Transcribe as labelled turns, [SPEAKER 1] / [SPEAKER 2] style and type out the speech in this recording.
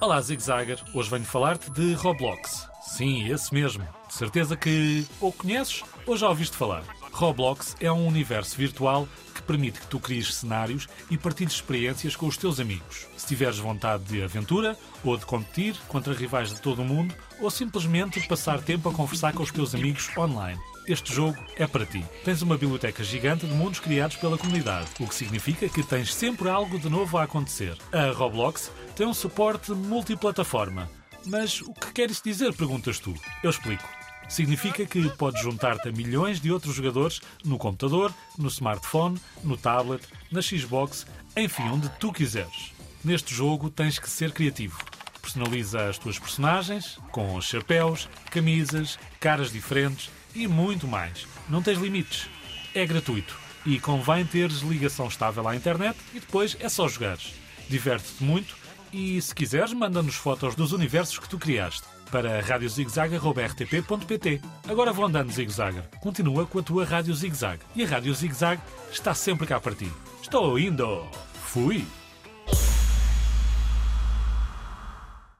[SPEAKER 1] Olá, Zig Zagger. Hoje venho falar-te de Roblox. Sim, esse mesmo. De certeza que ou conheces ou já ouviste falar. Roblox é um universo virtual que permite que tu cries cenários e partilhes experiências com os teus amigos. Se tiveres vontade de aventura, ou de competir contra rivais de todo o mundo, ou simplesmente passar tempo a conversar com os teus amigos online. Este jogo é para ti. Tens uma biblioteca gigante de mundos criados pela comunidade, o que significa que tens sempre algo de novo a acontecer. A Roblox tem um suporte multiplataforma. Mas o que quer isso dizer? Perguntas tu. Eu explico. Significa que podes juntar-te a milhões de outros jogadores no computador, no smartphone, no tablet, na Xbox, enfim, onde tu quiseres. Neste jogo tens que ser criativo. Personaliza as tuas personagens com chapéus, camisas, caras diferentes e muito mais. Não tens limites. É gratuito e convém teres ligação estável à internet e depois é só jogares. Diverte-te muito e, se quiseres, manda-nos fotos dos universos que tu criaste para radiozigzag.rtp.pt. Agora vou andando, Zig Zagger. Continua com a tua Rádio Zig Zag. E a Rádio Zig Zag está sempre cá para ti. Estou indo! Fui!